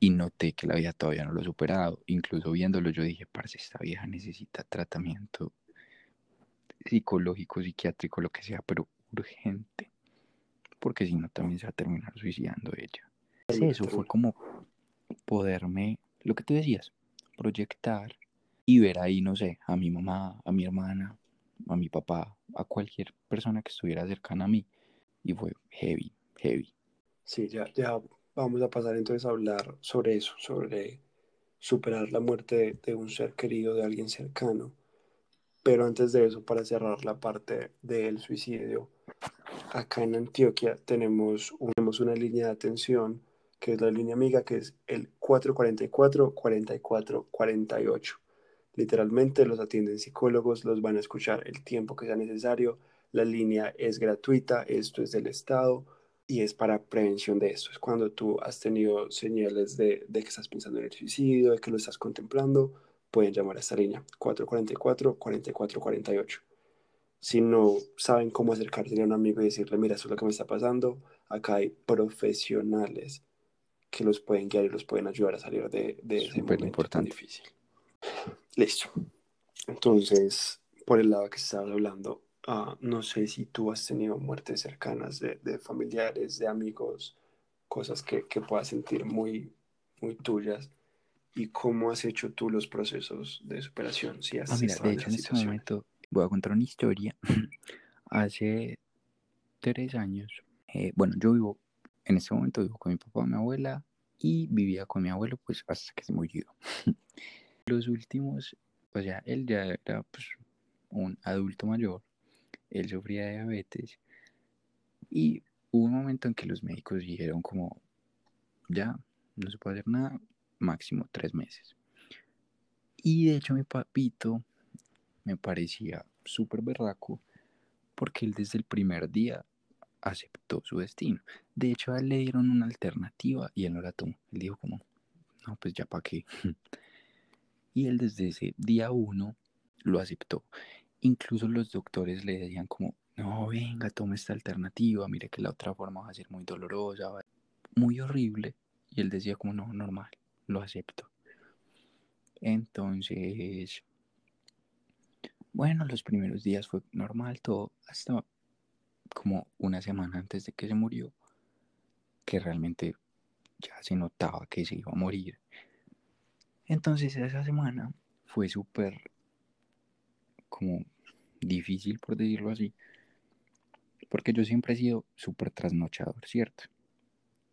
y noté que la vieja todavía no lo ha superado. Incluso viéndolo yo dije, parce, esta vieja necesita tratamiento psicológico, psiquiátrico, lo que sea, pero urgente. Porque si no, también se va a terminar suicidando ella. eso fue como poderme, lo que tú decías, proyectar y ver ahí, no sé, a mi mamá, a mi hermana, a mi papá, a cualquier persona que estuviera cercana a mí. Y fue heavy, heavy. Sí, ya, ya vamos a pasar entonces a hablar sobre eso, sobre superar la muerte de, un ser querido, de alguien cercano. Pero antes de eso, para cerrar la parte del suicidio, acá en Antioquia tenemos, tenemos una línea de atención que es la línea amiga, que es el 444-4448. Literalmente los atienden psicólogos, los van a escuchar el tiempo que sea necesario. La línea es gratuita, esto es del Estado y es para prevención de esto. Es cuando tú has tenido señales de, de que estás pensando en el suicidio, de que lo estás contemplando, pueden llamar a esta línea 444-4448. Si no saben cómo acercarse a un amigo y decirle, mira, eso es lo que me está pasando, acá hay profesionales que los pueden guiar y los pueden ayudar a salir de, de ese momento importante. tan difícil. Listo. Entonces, por el lado que estabas hablando, uh, no sé si tú has tenido muertes cercanas de, de familiares, de amigos, cosas que, que, puedas sentir muy, muy tuyas. ¿Y cómo has hecho tú los procesos de superación? Si has ah, mira, de hecho, en este momento voy a contar una historia. [laughs] Hace tres años, eh, bueno, yo vivo, en este momento vivo con mi papá, mi abuela y vivía con mi abuelo pues hasta que se murió. [laughs] Los últimos, o sea, él ya era pues, un adulto mayor, él sufría diabetes y hubo un momento en que los médicos dijeron como, ya, no se puede hacer nada, máximo tres meses. Y de hecho mi papito me parecía súper berraco porque él desde el primer día aceptó su destino. De hecho, a él le dieron una alternativa y él no la tomó. Él dijo como, no, pues ya para qué. [laughs] Y él desde ese día uno lo aceptó. Incluso los doctores le decían como, no, venga, tome esta alternativa, mire que la otra forma va a ser muy dolorosa, muy horrible. Y él decía como, no, normal, lo acepto. Entonces, bueno, los primeros días fue normal todo, hasta como una semana antes de que se murió, que realmente ya se notaba que se iba a morir. Entonces esa semana fue súper como difícil, por decirlo así, porque yo siempre he sido súper trasnochador, ¿cierto?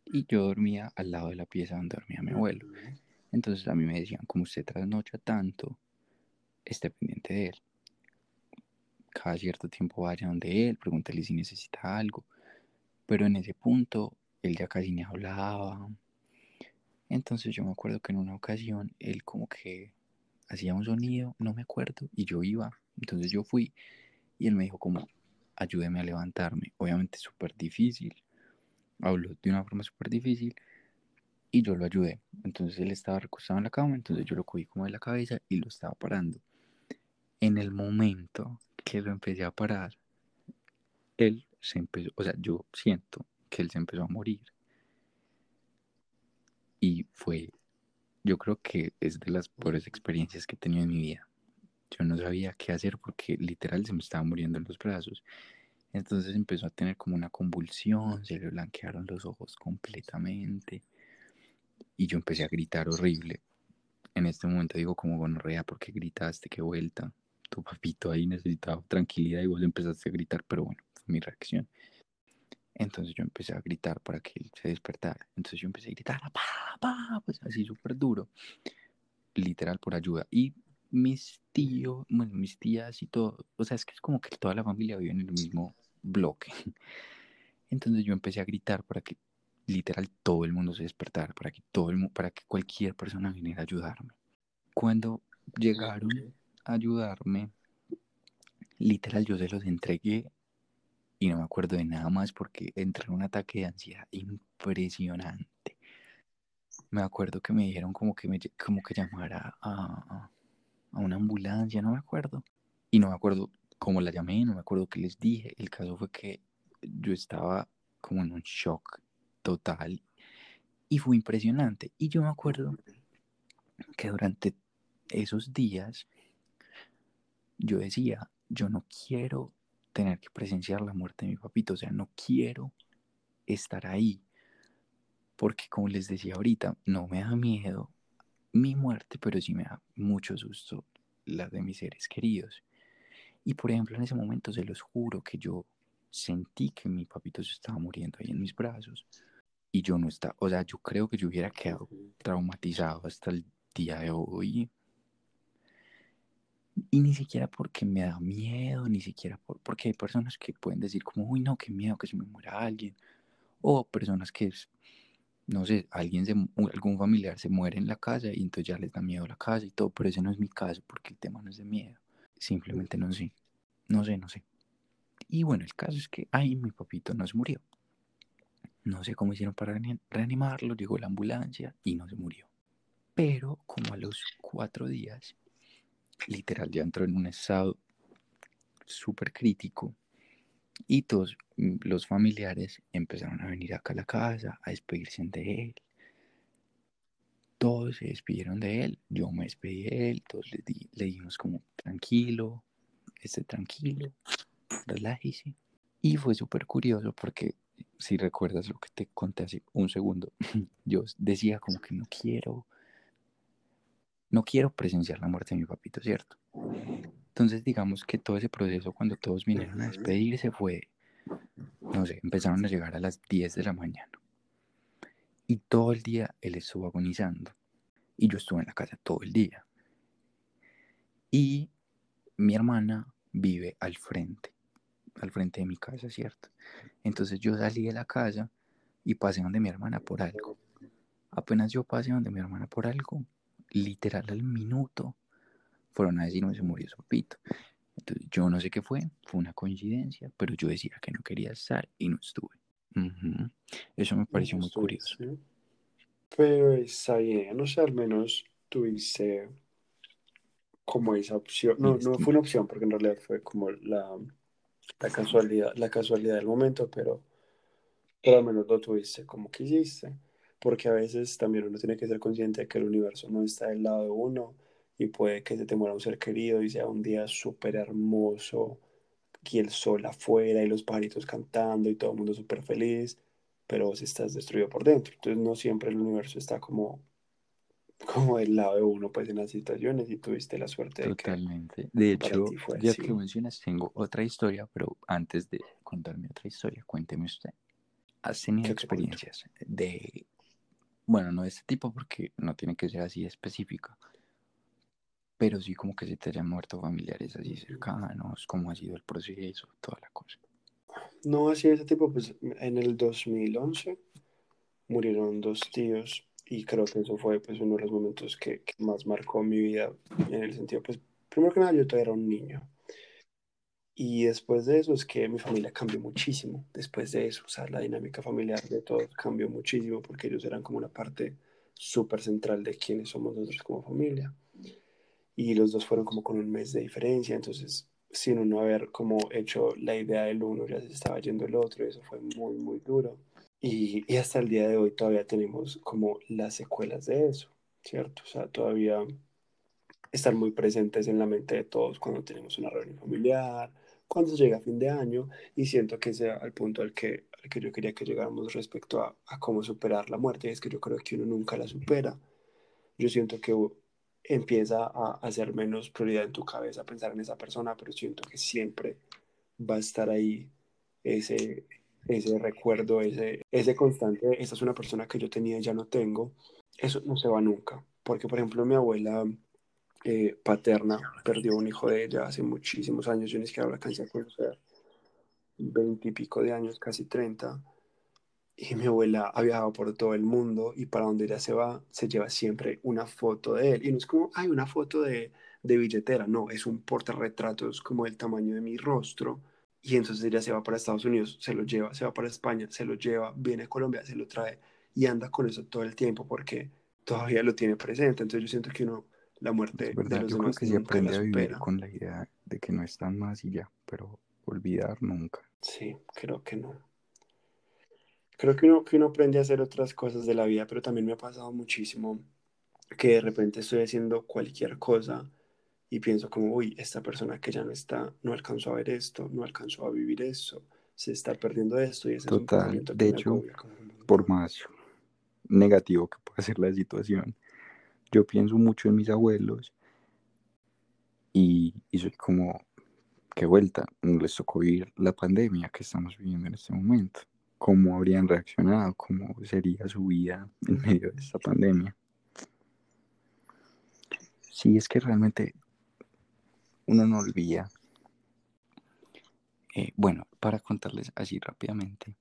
Y yo dormía al lado de la pieza donde dormía mi abuelo. Entonces a mí me decían, como usted trasnocha tanto, esté pendiente de él. Cada cierto tiempo vaya donde él, pregúntele si necesita algo. Pero en ese punto, él ya casi ni hablaba, entonces yo me acuerdo que en una ocasión él como que hacía un sonido, no me acuerdo, y yo iba. Entonces yo fui y él me dijo como, ayúdeme a levantarme. Obviamente súper difícil. Habló de una forma súper difícil y yo lo ayudé. Entonces él estaba recostado en la cama, entonces yo lo cogí como de la cabeza y lo estaba parando. En el momento que lo empecé a parar, él se empezó, o sea, yo siento que él se empezó a morir y fue, yo creo que es de las peores experiencias que he tenido en mi vida. Yo no sabía qué hacer porque literal se me estaba muriendo en los brazos. Entonces empezó a tener como una convulsión, se le blanquearon los ojos completamente y yo empecé a gritar horrible. En este momento digo como gonorrea, porque gritaste? ¿Qué vuelta? Tu papito ahí necesitaba tranquilidad y vos empezaste a gritar, pero bueno, fue mi reacción. Entonces yo empecé a gritar para que él se despertara. Entonces yo empecé a gritar, papá, pues así súper duro, literal por ayuda. Y mis tíos, bueno, mis tías y todo, o sea, es que es como que toda la familia vive en el mismo bloque. [laughs] Entonces yo empecé a gritar para que literal todo el mundo se despertara, para que todo el para que cualquier persona viniera a ayudarme. Cuando llegaron a ayudarme, literal yo se los entregué y no me acuerdo de nada más porque entré en un ataque de ansiedad impresionante. Me acuerdo que me dijeron como que, me, como que llamara a, a una ambulancia, no me acuerdo. Y no me acuerdo cómo la llamé, no me acuerdo qué les dije. El caso fue que yo estaba como en un shock total y fue impresionante. Y yo me acuerdo que durante esos días yo decía, yo no quiero tener que presenciar la muerte de mi papito, o sea, no quiero estar ahí, porque como les decía ahorita, no me da miedo mi muerte, pero sí me da mucho susto la de mis seres queridos. Y por ejemplo, en ese momento se los juro que yo sentí que mi papito se estaba muriendo ahí en mis brazos y yo no estaba, o sea, yo creo que yo hubiera quedado traumatizado hasta el día de hoy. Y ni siquiera porque me da miedo, ni siquiera por, porque hay personas que pueden decir como, uy, no, qué miedo que se me muera alguien. O personas que, no sé, alguien se, algún familiar se muere en la casa y entonces ya les da miedo la casa y todo, pero ese no es mi caso porque el tema no es de miedo. Simplemente no sé. No sé, no sé. Y bueno, el caso es que ahí mi papito no se murió. No sé cómo hicieron para reanimarlo, llegó la ambulancia y no se murió. Pero como a los cuatro días, literal ya entró en un estado súper crítico y todos mm, los familiares empezaron a venir acá a la casa a despedirse de él. Todos se despidieron de él, yo me despedí de él, todos le, le dimos como tranquilo, esté tranquilo, relájese. Y fue súper curioso porque si recuerdas lo que te conté hace un segundo, [laughs] yo decía como que no quiero, no quiero presenciar la muerte de mi papito, ¿cierto? Entonces digamos que todo ese proceso cuando todos vinieron a despedirse fue, no sé, empezaron a llegar a las 10 de la mañana. Y todo el día él estuvo agonizando. Y yo estuve en la casa todo el día. Y mi hermana vive al frente, al frente de mi casa, ¿cierto? Entonces yo salí de la casa y pasé donde mi hermana por algo. Apenas yo pasé donde mi hermana por algo, literal al minuto, fueron a decirme se murió su pito. Entonces yo no sé qué fue, fue una coincidencia, pero yo decía que no quería estar y no estuve. Eso me pareció muy curioso. Pero está bien, no sé, al menos tuviste como esa opción. No, no fue una opción, porque en realidad fue como la, la casualidad, la casualidad del momento, pero, pero al menos lo tuviste como quisiste, porque a veces también uno tiene que ser consciente de que el universo no está del lado de uno y puede que se te muera un ser querido y sea un día súper hermoso y el sol afuera y los pajaritos cantando y todo el mundo súper feliz, pero vos estás destruido por dentro. Entonces no siempre el universo está como [laughs] como del lado de uno pues en las situaciones y tuviste la suerte de Totalmente. de hecho, ya que mencionas, tengo otra historia, pero antes de contarme otra historia, cuénteme usted. ¿Has tenido experiencias de, bueno, no de este tipo porque no tiene que ser así específica, pero sí como que se te hayan muerto familiares así cercanos, cómo ha sido el proceso, toda la cosa? No, así ese tipo, pues en el 2011 murieron dos tíos y creo que eso fue pues uno de los momentos que, más marcó mi vida en el sentido pues primero que nada yo todavía era un niño. Y después de eso es que mi familia cambió muchísimo. Después de eso o sea la dinámica familiar de todos cambió muchísimo porque ellos eran como una parte súper central de quiénes somos nosotros como familia y los dos fueron como con un mes de diferencia entonces sin uno haber como hecho la idea del uno ya se estaba yendo el otro y eso fue muy muy duro y, y, hasta el día de hoy todavía tenemos como las secuelas de eso, ¿cierto? O sea, todavía están muy presentes en la mente de todos cuando tenemos una reunión familiar, cuando llega fin de año, y siento que sea al punto al que, al que yo quería que llegáramos respecto a, a cómo superar la muerte, y es que yo creo que uno nunca la supera. Yo siento que empieza a hacer menos prioridad en tu cabeza pensar en esa persona, pero siento que siempre va a estar ahí ese, ese recuerdo, ese, ese constante, esta es una persona que yo tenía y ya no tengo, eso no se va nunca. Porque, por ejemplo, mi abuela eh, paterna perdió un hijo de ella hace muchísimos años, yo ni siquiera la alcancé a conocer, veinte y pico de años, casi treinta, y mi abuela ha viajado por todo el mundo y para donde ella se va, se lleva siempre una foto de él. Y no es como, hay una foto de, de billetera, no, es un portarretrato, es como el tamaño de mi rostro y entonces ella se va para Estados Unidos, se lo lleva, se va para España, se lo lleva, viene a Colombia, se lo trae y anda con eso todo el tiempo porque todavía lo tiene presente. Entonces yo siento que uno, la muerte de los yo creo que se aprende a vivir con la idea de que no están más y ya, pero olvidar nunca. Sí, creo que no. Creo que uno, que uno aprende a hacer otras cosas de la vida, pero también me ha pasado muchísimo que de repente estoy haciendo cualquier cosa y pienso como, uy, esta persona que ya no está, no alcanzó a ver esto, no alcanzó a vivir eso, se está perdiendo esto y ese Total, es un de hecho, por más negativo que pueda ser la situación, yo pienso mucho en mis abuelos y, y soy como, qué vuelta, les tocó vivir la pandemia que estamos viviendo en este momento. ¿Cómo habrían reaccionado? ¿Cómo sería su vida [laughs] en medio de esta pandemia? Sí, es que realmente uno no olvida. Eh, bueno, para contarles así rápidamente,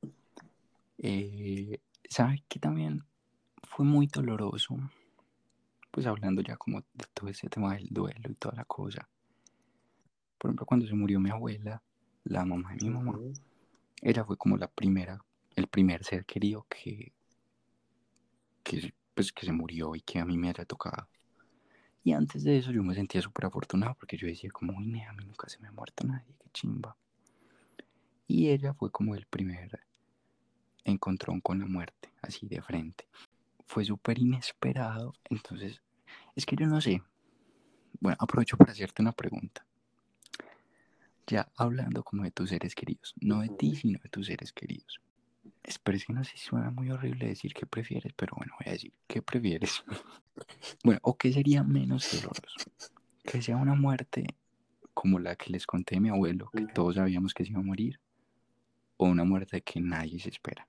eh, ¿sabe que también fue muy doloroso? Pues hablando ya como de todo ese tema del duelo y toda la cosa. Por ejemplo, cuando se murió mi abuela, la mamá de mi mamá, ella fue como la primera, el primer ser querido que, que, pues, que se murió y que a mí me haya tocado. Y antes de eso yo me sentía súper afortunado porque yo decía como, uy, a mí nunca se me ha muerto nadie, qué chimba. Y ella fue como el primer encontrón con la muerte, así de frente. Fue súper inesperado, entonces, es que yo no sé. Bueno, aprovecho para hacerte una pregunta ya hablando como de tus seres queridos, no de ti, sino de tus seres queridos. Espero que no sé si suena muy horrible decir qué prefieres, pero bueno, voy a decir, ¿qué prefieres? [laughs] bueno, o qué sería menos doloroso. Que sea una muerte como la que les conté a mi abuelo, que todos sabíamos que se iba a morir, o una muerte que nadie se espera.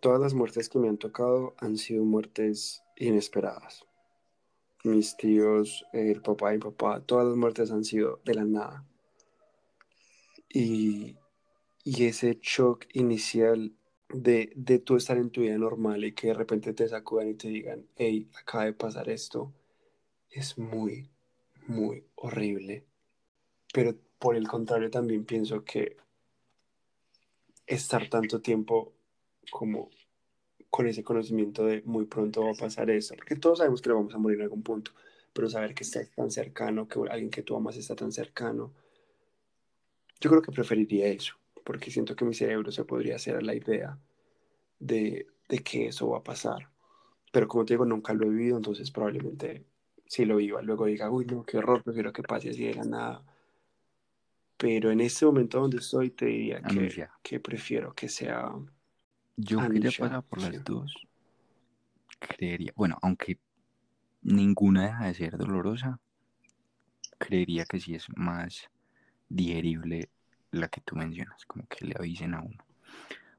Todas las muertes que me han tocado han sido muertes inesperadas. Mis tíos, el papá y mi papá, todas las muertes han sido de la nada. Y, ese shock inicial de, de tú estar en tu vida normal y que de repente te sacudan y te digan, hey, acaba de pasar esto, es muy, muy horrible. Pero por el contrario también pienso que estar tanto tiempo como con ese conocimiento de muy pronto va a pasar esto, porque todos sabemos que lo vamos a morir en algún punto, pero saber que estás tan cercano, que alguien que tú amas está tan cercano, yo creo que preferiría eso, porque siento que mi cerebro se podría hacer a la idea de, que eso va a pasar. Pero como te digo, nunca lo he vivido, entonces probablemente si lo viva, luego diga, uy, no, qué horror, prefiero que pase así de la nada. Pero en este momento donde estoy, te diría que, que, prefiero que sea. Yo quería pasar por las dos. Creería, bueno, aunque ninguna deja de ser dolorosa, creería que sí es más digerible la que tú mencionas, como que le avisen a uno.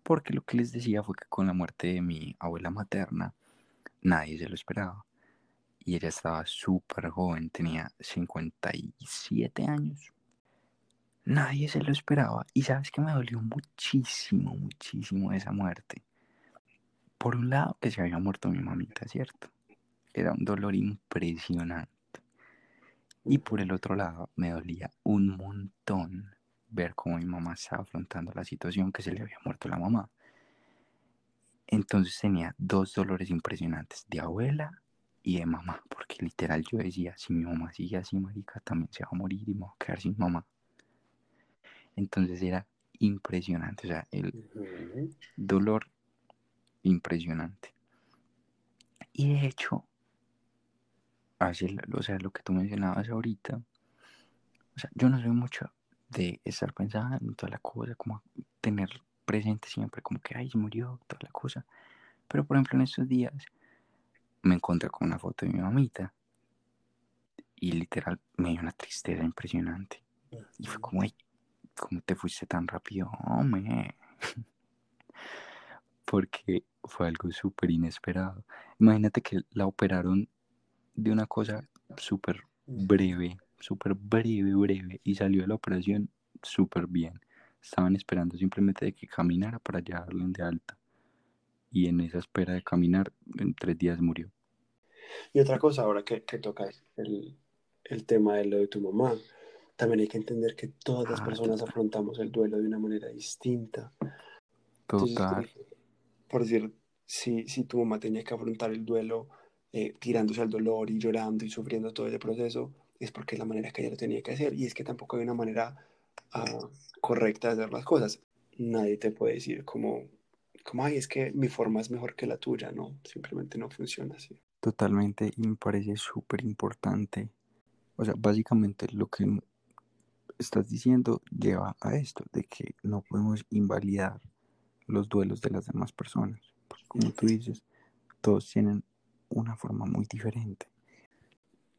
Porque lo que les decía fue que con la muerte de mi abuela materna, nadie se lo esperaba. Y ella estaba súper joven, tenía 57 años. Nadie se lo esperaba. Y sabes que me dolió muchísimo, muchísimo esa muerte. Por un lado, que se había muerto mi mamita, ¿cierto? Era un dolor impresionante. Y por el otro lado, me dolía un montón ver cómo mi mamá estaba afrontando la situación que se le había muerto la mamá. Entonces tenía dos dolores impresionantes, de abuela y de mamá, porque literal yo decía, si mi mamá sigue así, marica, también se va a morir y me va a quedar sin mamá. Entonces era impresionante, o sea, el dolor impresionante. Y de hecho, o sea, lo que tú mencionabas ahorita, o sea, yo no soy mucho de estar pensando en toda la cosa, como tener presente siempre, como que, ay, murió, toda la cosa. Pero, por ejemplo, en estos días me encontré con una foto de mi mamita y literal me dio una tristeza impresionante. Y fue como, ay, ¿cómo te fuiste tan rápido? Hombre. [laughs] Porque fue algo súper inesperado. Imagínate que la operaron de una cosa súper breve, súper breve, breve, y salió de la operación súper bien. Estaban esperando simplemente de que caminara para llevarlo de alta. Y en esa espera de caminar, en tres días murió. Y otra cosa, ahora que, que tocas el, el, tema de lo de tu mamá, también hay que entender que todas las ah, personas afrontamos el duelo de una manera distinta. Total. por decir, si, si tu mamá tenía que afrontar el duelo eh, tirándose al dolor y llorando y sufriendo todo ese proceso, es porque es la manera que ella lo tenía que hacer. Y es que tampoco hay una manera uh, correcta de hacer las cosas. Nadie te puede decir como, como, ay, es que mi forma es mejor que la tuya, no, simplemente no funciona así. Totalmente, y me parece súper importante. O sea, básicamente lo que estás diciendo lleva a esto, de que no podemos invalidar los duelos de las demás personas. Porque como tú dices, todos tienen una forma muy diferente.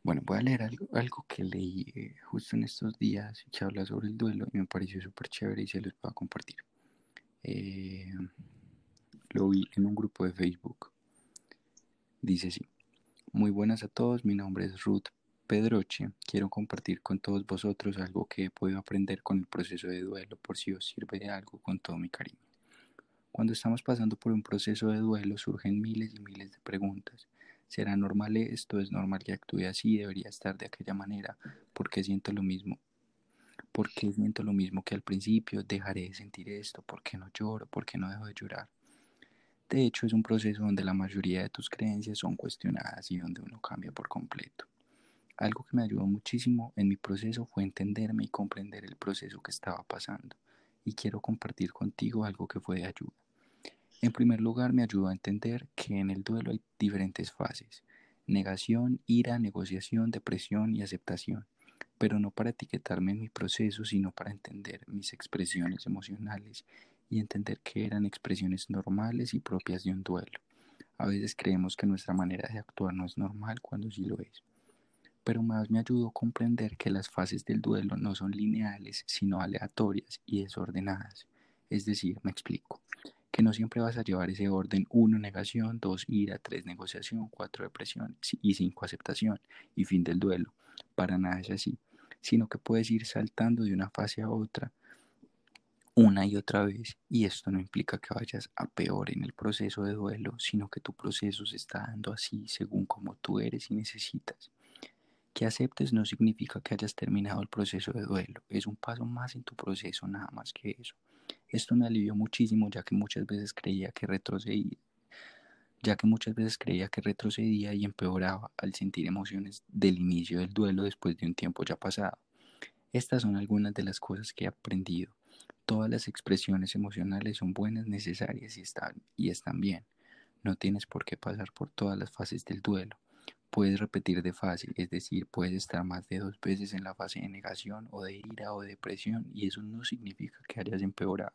Bueno, voy a leer algo, algo que leí eh, justo en estos días que habla sobre el duelo y me pareció súper chévere y se los voy a compartir. Eh, lo vi en un grupo de Facebook. Dice así, muy buenas a todos, mi nombre es Ruth Pedroche. Quiero compartir con todos vosotros algo que he podido aprender con el proceso de duelo por si os sirve de algo con todo mi cariño. Cuando estamos pasando por un proceso de duelo surgen miles y miles de preguntas. ¿Será normal esto? ¿Es normal que actúe así? ¿Debería estar de aquella manera? ¿Por qué siento lo mismo? ¿Por qué siento lo mismo que al principio? ¿Dejaré de sentir esto? ¿Por qué no lloro? ¿Por qué no dejo de llorar? De hecho, es un proceso donde la mayoría de tus creencias son cuestionadas y donde uno cambia por completo. Algo que me ayudó muchísimo en mi proceso fue entenderme y comprender el proceso que estaba pasando. Y quiero compartir contigo algo que fue de ayuda. En primer lugar, me ayudó a entender que en el duelo hay diferentes fases. Negación, ira, negociación, depresión y aceptación. Pero no para etiquetarme en mi proceso, sino para entender mis expresiones emocionales y entender que eran expresiones normales y propias de un duelo. A veces creemos que nuestra manera de actuar no es normal cuando sí lo es. Pero más me ayudó a comprender que las fases del duelo no son lineales, sino aleatorias y desordenadas. Es decir, me explico, que no siempre vas a llevar ese orden 1 negación, 2 ira, 3 negociación, 4 depresión y 5 aceptación y fin del duelo. Para nada es así, sino que puedes ir saltando de una fase a otra una y otra vez y esto no implica que vayas a peor en el proceso de duelo, sino que tu proceso se está dando así según como tú eres y necesitas. Que aceptes no significa que hayas terminado el proceso de duelo, es un paso más en tu proceso, nada más que eso. Esto me alivió muchísimo ya que muchas veces creía que retrocedía, ya que muchas veces creía que retrocedía y empeoraba al sentir emociones del inicio del duelo después de un tiempo ya pasado. Estas son algunas de las cosas que he aprendido Todas las expresiones emocionales son buenas, necesarias y están, y están bien. No tienes por qué pasar por todas las fases del duelo. Puedes repetir de fase, es decir, puedes estar más de dos veces en la fase de negación o de ira o de depresión y eso no significa que hayas empeorado.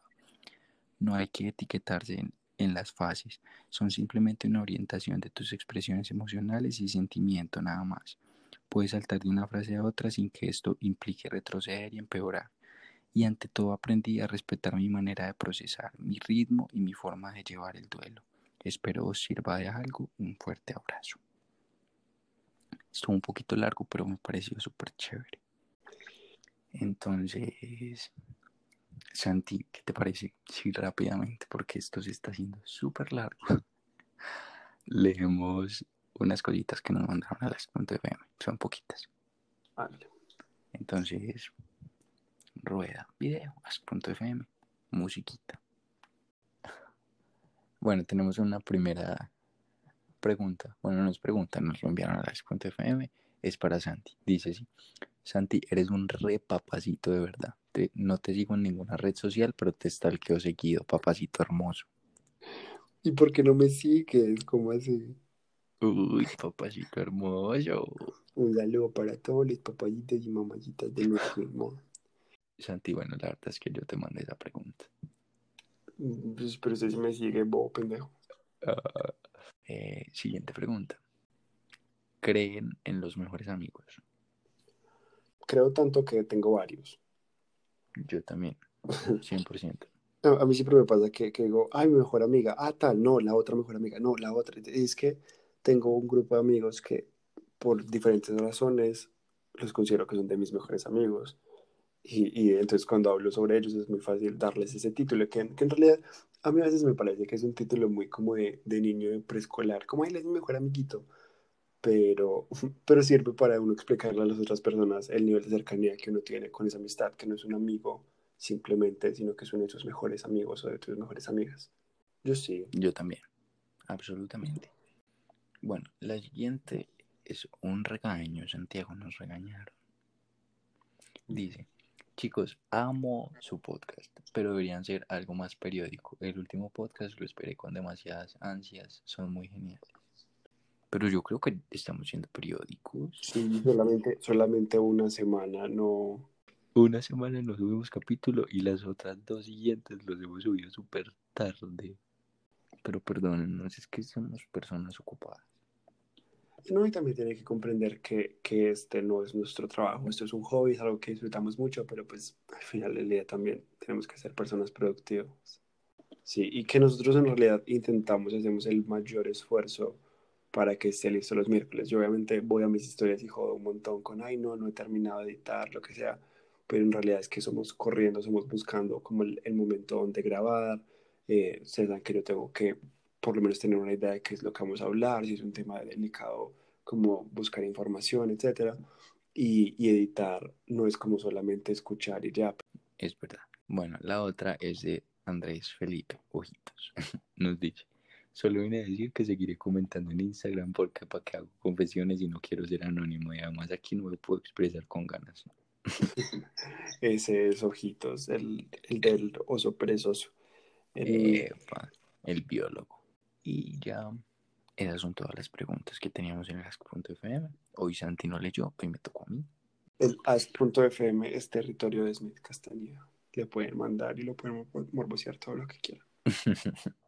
No hay que etiquetarse en, las fases, son simplemente una orientación de tus expresiones emocionales y sentimiento nada más. Puedes saltar de una frase a otra sin que esto implique retroceder y empeorar y ante todo aprendí a respetar mi manera de procesar, mi ritmo y mi forma de llevar el duelo. Espero os sirva de algo. Un fuerte abrazo. Estuvo un poquito largo, pero me pareció súper chévere. Entonces, Santi, ¿qué te parece? Sí, rápidamente, porque esto se está haciendo súper largo. [laughs] Leemos unas cositas que nos mandaron a las .fm. Son poquitas. Vale. Entonces, rueda, video, as.fm, musiquita. Bueno, tenemos una primera pregunta. Bueno, no es pregunta, nos lo enviaron a as.fm. Es para Santi. Dice así. Santi, eres un re papacito de verdad. No te sigo en ninguna red social, pero te stalkeo seguido, papacito hermoso. ¿Y por qué no me sigues? ¿Cómo así? Uy, papacito hermoso. Un saludo para todos los papayitos y mamayitas de nuestro hermano. Santi, bueno, la verdad es que yo te mandé esa pregunta. Mm, pues, pero si me sigue, bobo pendejo. Ah, eh, siguiente pregunta. ¿Creen en los mejores amigos? Creo tanto que tengo varios. Yo también, 100%. [laughs] a, mí siempre me pasa que, que digo, ay, mi mejor amiga, ah, tal, no, la otra mejor amiga, no, la otra. Es que tengo un grupo de amigos que por diferentes razones los considero que son de mis mejores amigos y, entonces cuando hablo sobre ellos es muy fácil darles ese título, que, que, en realidad a mí a veces me parece que es un título muy como de, de niño de preescolar, como él es mi mejor amiguito, pero, [laughs] pero sirve para uno explicarle a las otras personas el nivel de cercanía que uno tiene con esa amistad, que no es un amigo simplemente, sino que es uno de tus mejores amigos o de tus mejores amigas. Yo sí. Yo también, absolutamente. Bueno, la siguiente es un regaño, Santiago nos regañaron. Dice, Chicos, amo su podcast, pero deberían ser algo más periódico. El último podcast lo esperé con demasiadas ansias, son muy geniales. Pero yo creo que estamos siendo periódicos. Sí, solamente, solamente una semana, no. Una semana no subimos capítulo y las otras dos siguientes los hemos subido súper tarde. Pero perdónennos, es que somos personas ocupadas. no, y también tiene que comprender que, que este no es nuestro trabajo, esto es un hobby, es algo que disfrutamos mucho, pero pues al final del día también tenemos que ser personas productivas. Sí, y que nosotros en realidad intentamos hacemos el mayor esfuerzo para que esté listo los miércoles. Yo obviamente voy a mis historias y jodo un montón con, ay, no, no he terminado de editar, lo que sea, pero en realidad es que somos corriendo, somos buscando como el, momento donde grabar, eh, se dan que yo tengo que por lo menos tener una idea de qué es lo que vamos a hablar, si es un tema delicado, como buscar información, etcétera. Y, y editar no es como solamente escuchar y ya. Es verdad. Bueno, la otra es de Andrés Felipe Ojitos. [laughs] Nos dice, solo vine a decir que seguiré comentando en Instagram porque para que hago confesiones y no quiero ser anónimo y además aquí no me puedo expresar con ganas. [laughs] Ese es Ojitos, el, el del oso perezoso. El, Epa, el biólogo. Y ya, esas son todas las preguntas que teníamos en el Ask.fm. Hoy Santi no leyó, hoy me tocó a mí. el Ask.fm es territorio de Smith Castañeda. Le pueden mandar y lo pueden mor- morbosear todo lo que quieran. [laughs]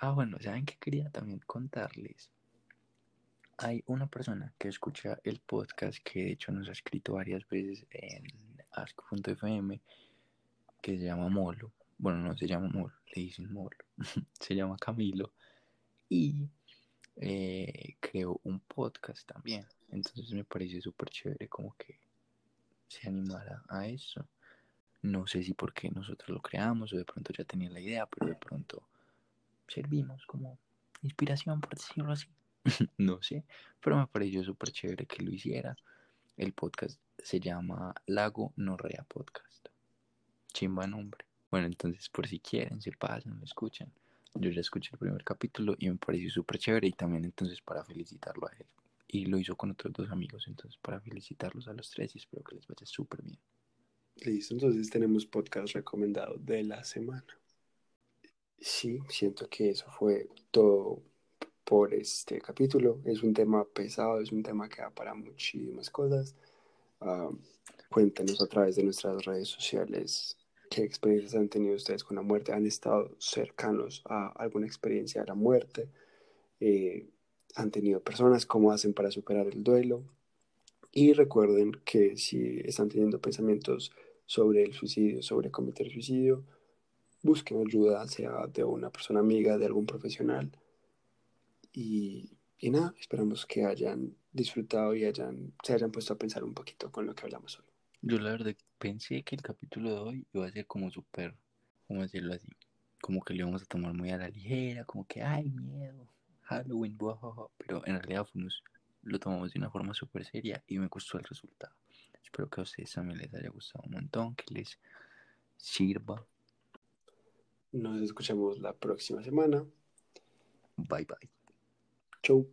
ah, bueno, ¿saben qué quería también contarles? Hay una persona que escucha el podcast que de hecho nos ha escrito varias veces en ask.fm que se llama Molo. Bueno, no se llama Molo, le dicen Molo. [laughs] se llama Camilo. Y eh, creó un podcast también. Entonces me parece súper chévere como que se animara a eso. No sé si porque nosotros lo creamos o de pronto ya tenía la idea, pero de pronto servimos como inspiración, por decirlo así. [laughs] no sé, pero me pareció súper chévere que lo hiciera. El podcast se llama Lago Norrea Podcast. Chimba nombre. Bueno, entonces por si quieren, se pasan, lo escuchan. Yo ya escuché el primer capítulo y me pareció súper chévere y también entonces para felicitarlo a él. Y lo hizo con otros dos amigos, entonces para felicitarlos a los tres y espero que les vaya súper bien. Listo, entonces tenemos podcast recomendado de la semana. Sí, siento que eso fue todo por este capítulo. Es un tema pesado, es un tema que da para muchísimas cosas. Ah, cuéntenos a través de nuestras redes sociales qué experiencias han tenido ustedes con la muerte. ¿Han estado cercanos a alguna experiencia de la muerte? Eh, ¿Han tenido personas? ¿Cómo hacen para superar el duelo? Y recuerden que si están teniendo pensamientos sobre el suicidio, sobre cometer suicidio, busquen ayuda, sea de una persona amiga, de algún profesional. Y, y nada, esperamos que hayan disfrutado y hayan, se hayan puesto a pensar un poquito con lo que hablamos hoy. Yo la verdad pensé que el capítulo de hoy iba a ser como súper, ¿cómo decirlo así? Como que lo íbamos a tomar muy a la ligera, como que, ay, miedo, Halloween, buajaja", pero en realidad fuimos, lo tomamos de una forma súper seria y me gustó el resultado. Espero que a ustedes también les haya gustado un montón, que les sirva. Nos escuchamos la próxima semana. Bye bye. Chau.